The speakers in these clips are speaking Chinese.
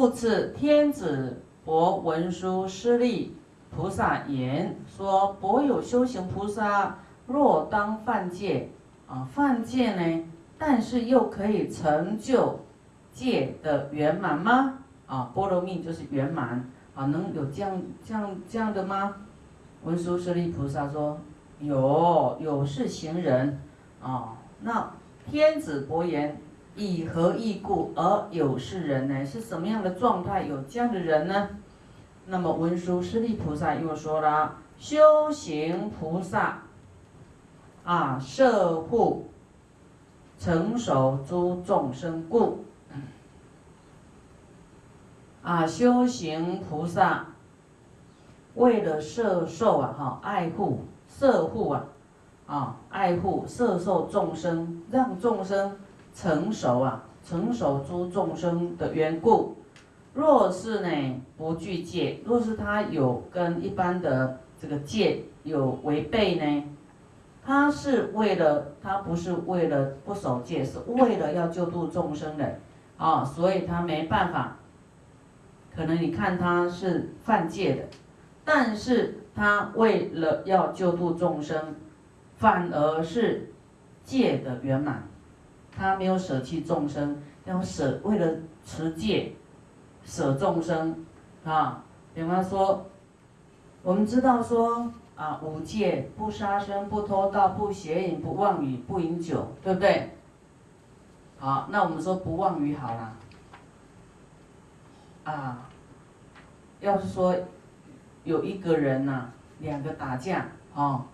复次，天子博文殊师利菩萨言说：博有修行菩萨，若当犯戒啊，犯戒呢，但是又可以成就戒的圆满吗？啊，波罗蜜就是圆满啊，能有这样这样这样的吗？文殊师利菩萨说：有，有是行人啊。那天子博言。以何异故而有是人呢？是什么样的状态有这样的人呢？那么文殊师利菩萨又说了：修行菩萨啊，摄护成熟诸众生故啊，修行菩萨为了摄受啊，哈，爱护摄护啊，啊，爱护摄受众生，让众生。成熟啊，成熟诸众生的缘故。若是呢不具戒，若是他有跟一般的这个戒有违背呢，他是为了他不是为了不守戒，是为了要救度众生的啊，所以他没办法。可能你看他是犯戒的，但是他为了要救度众生，反而是戒的圆满。他没有舍弃众生，要舍为了持戒，舍众生，啊，比方说，我们知道说啊，五戒不杀生、不偷盗、不邪淫、不妄语、不饮酒，对不对？好，那我们说不妄语好了，啊，要是说有一个人呐，两个打架，哦。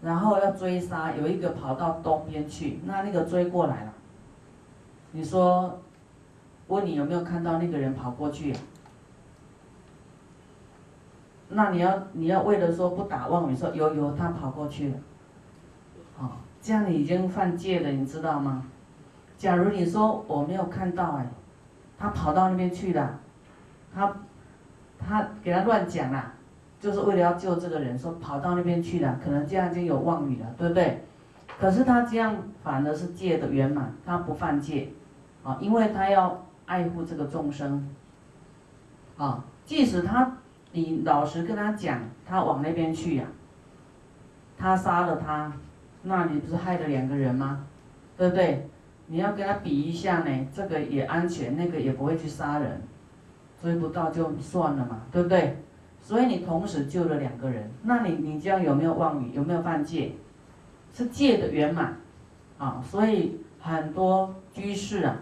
然后要追杀，有一个跑到东边去，那那个追过来了。你说，问你有没有看到那个人跑过去？那你要你要为了说不打妄语，说有有他跑过去了，哦，这样你已经犯戒了，你知道吗？假如你说我没有看到哎，他跑到那边去了，他他给他乱讲了。就是为了要救这个人，说跑到那边去了，可能这样就有妄语了，对不对？可是他这样反而是戒的圆满，他不犯戒，啊，因为他要爱护这个众生，啊，即使他你老实跟他讲，他往那边去呀，他杀了他，那你不是害了两个人吗？对不对？你要跟他比一下呢，这个也安全，那个也不会去杀人，追不到就算了嘛，对不对？所以你同时救了两个人，那你你这样有没有妄语？有没有犯戒？是戒的圆满，啊，所以很多居士啊，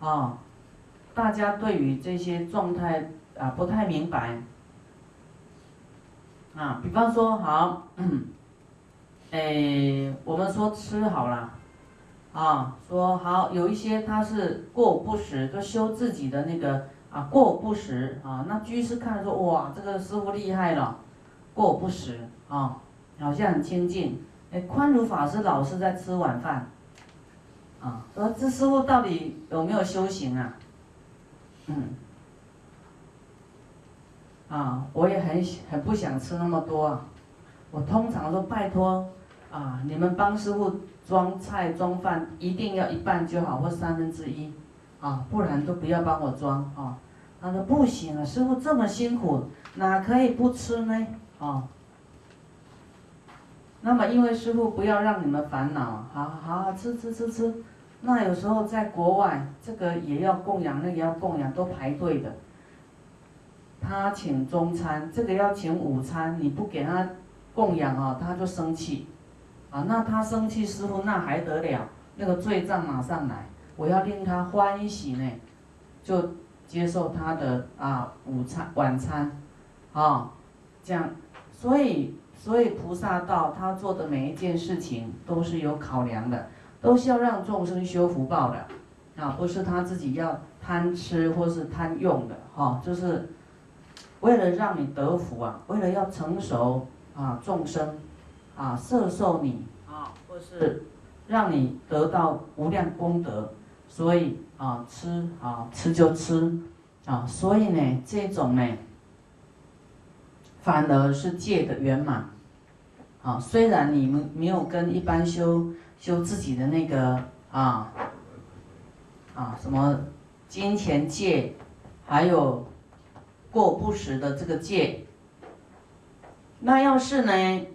啊，大家对于这些状态啊不太明白，啊，比方说好，嗯哎，我们说吃好了，啊，说好有一些他是过午不食，就修自己的那个。啊，过午不食啊，那居士看说，哇，这个师傅厉害了，过午不食啊，好像很清净。哎，宽如法师老是在吃晚饭，啊，说这师傅到底有没有修行啊？嗯，啊，我也很很不想吃那么多啊，我通常都拜托啊，你们帮师傅装菜装饭，一定要一半就好，或三分之一。啊，不然都不要帮我装啊！他说不行啊，师傅这么辛苦，哪可以不吃呢？啊，那么因为师傅不要让你们烦恼，好好吃吃吃吃。那有时候在国外，这个也要供养，那个要供养，都排队的。他请中餐，这个要请午餐，你不给他供养啊，他就生气。啊，那他生气，师傅那还得了？那个罪障马上来。我要令他欢喜呢，就接受他的啊午餐晚餐，啊，这样，所以所以菩萨道他做的每一件事情都是有考量的，都是要让众生修福报的，啊，不是他自己要贪吃或是贪用的，哈，就是为了让你得福啊，为了要成熟啊众生，啊摄受你啊，或是让你得到无量功德。所以啊，吃啊，吃就吃啊，所以呢，这种呢，反而是戒的圆满啊。虽然你们没有跟一般修修自己的那个啊啊什么金钱戒，还有过不时的这个戒。那要是呢，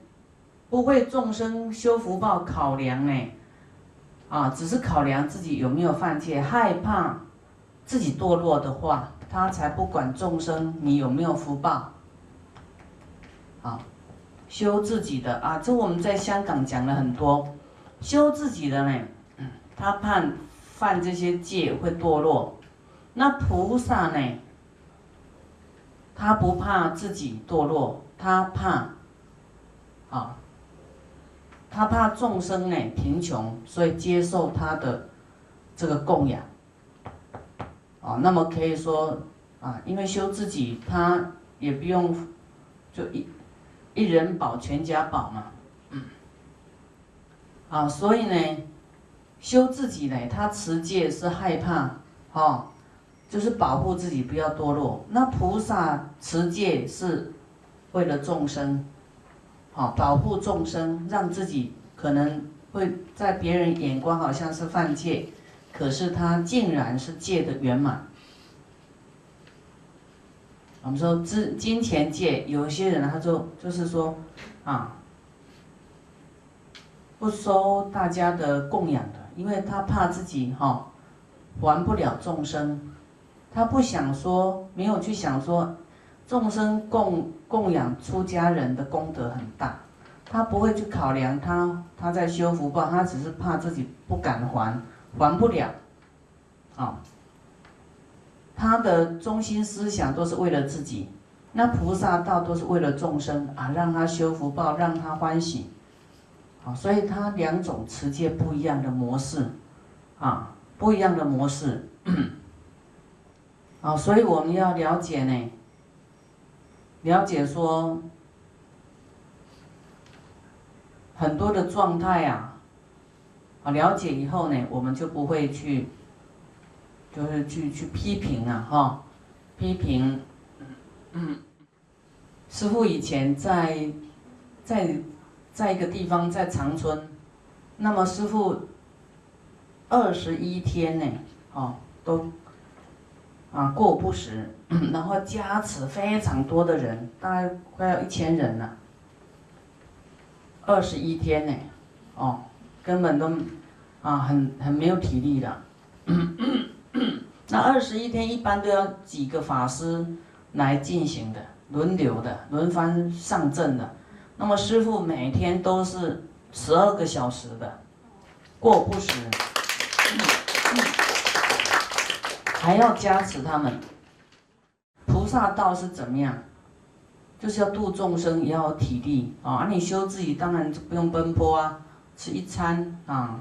不为众生修福报考量呢，啊，只是考量自己有没有犯戒，害怕自己堕落的话，他才不管众生你有没有福报。啊，修自己的啊，这我们在香港讲了很多，修自己的呢，他怕犯这些戒会堕落，那菩萨呢，他不怕自己堕落。他怕，啊，他怕众生呢贫穷，所以接受他的这个供养，啊，那么可以说啊，因为修自己，他也不用就一一人保全家保嘛，啊，所以呢，修自己呢，他持戒是害怕，哦，就是保护自己不要堕落。那菩萨持戒是。为了众生，好保护众生，让自己可能会在别人眼光好像是犯戒，可是他竟然是戒的圆满。我们说金金钱戒，有些人他就就是说，啊，不收大家的供养的，因为他怕自己哈还不了众生，他不想说，没有去想说。众生供供养出家人的功德很大，他不会去考量他他在修福报，他只是怕自己不敢还，还不了，啊，他的中心思想都是为了自己，那菩萨道都是为了众生啊，让他修福报，让他欢喜，啊，所以他两种持戒不一样的模式，啊，不一样的模式，啊，所以我们要了解呢。了解说，很多的状态啊，啊，了解以后呢，我们就不会去，就是去去批评啊，哈，批评。嗯，师傅以前在，在，在一个地方在长春，那么师傅二十一天呢，哦，都。啊，过午不食，然后加持非常多的人，大概快要一千人了。二十一天呢，哦，根本都啊，很很没有体力的。那二十一天一般都要几个法师来进行的，轮流的，轮番上阵的。那么师傅每天都是十二个小时的过午不食。还要加持他们，菩萨道是怎么样？就是要度众生，也要体力啊！你修自己当然就不用奔波啊，吃一餐啊，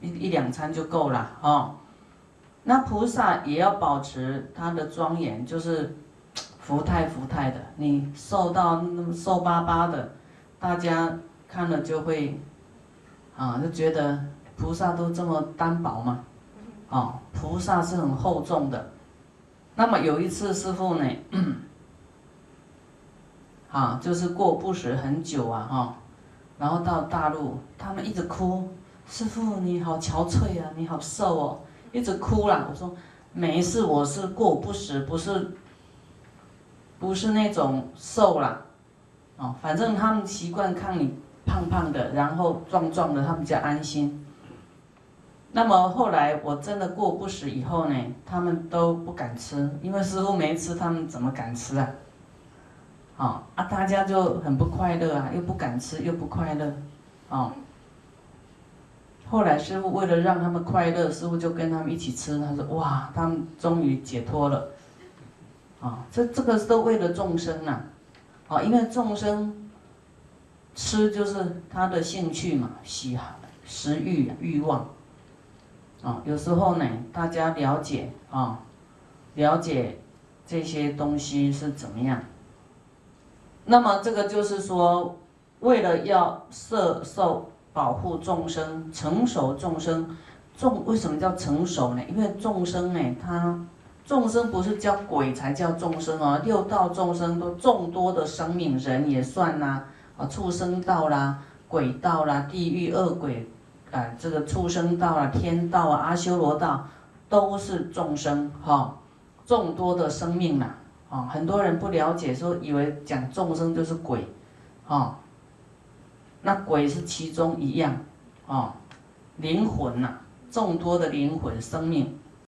一一两餐就够了哦。那菩萨也要保持他的庄严，就是福态福态的。你瘦到那么瘦巴巴的，大家看了就会啊，就觉得菩萨都这么单薄嘛。哦，菩萨是很厚重的。那么有一次师傅呢，啊，就是过不食很久啊，哈，然后到大陆，他们一直哭，师傅你好憔悴啊，你好瘦哦，一直哭啦。我说没事，我是过不食，不是，不是那种瘦啦，哦，反正他们习惯看你胖胖的，然后壮壮的，他们比较安心。那么后来我真的过不食以后呢，他们都不敢吃，因为师傅没吃，他们怎么敢吃啊？啊啊，大家就很不快乐啊，又不敢吃，又不快乐，啊。后来师傅为了让他们快乐，师傅就跟他们一起吃。他说：“哇，他们终于解脱了。”啊，这这个都为了众生呐，啊，因为众生吃就是他的兴趣嘛，喜好、食欲、欲望。啊，有时候呢，大家了解啊，了解这些东西是怎么样。那么这个就是说，为了要摄受保护众生、成熟众生，众为什么叫成熟呢？因为众生呢，他众生不是叫鬼才叫众生哦，六道众生都众多的生命，人也算呐，啊，畜生道啦、鬼道啦、地狱恶鬼。啊，这个畜生道啊、天道啊、阿修罗道，都是众生哈，众多的生命呐，啊，很多人不了解，说以为讲众生就是鬼，啊，那鬼是其中一样，啊，灵魂呐，众多的灵魂生命，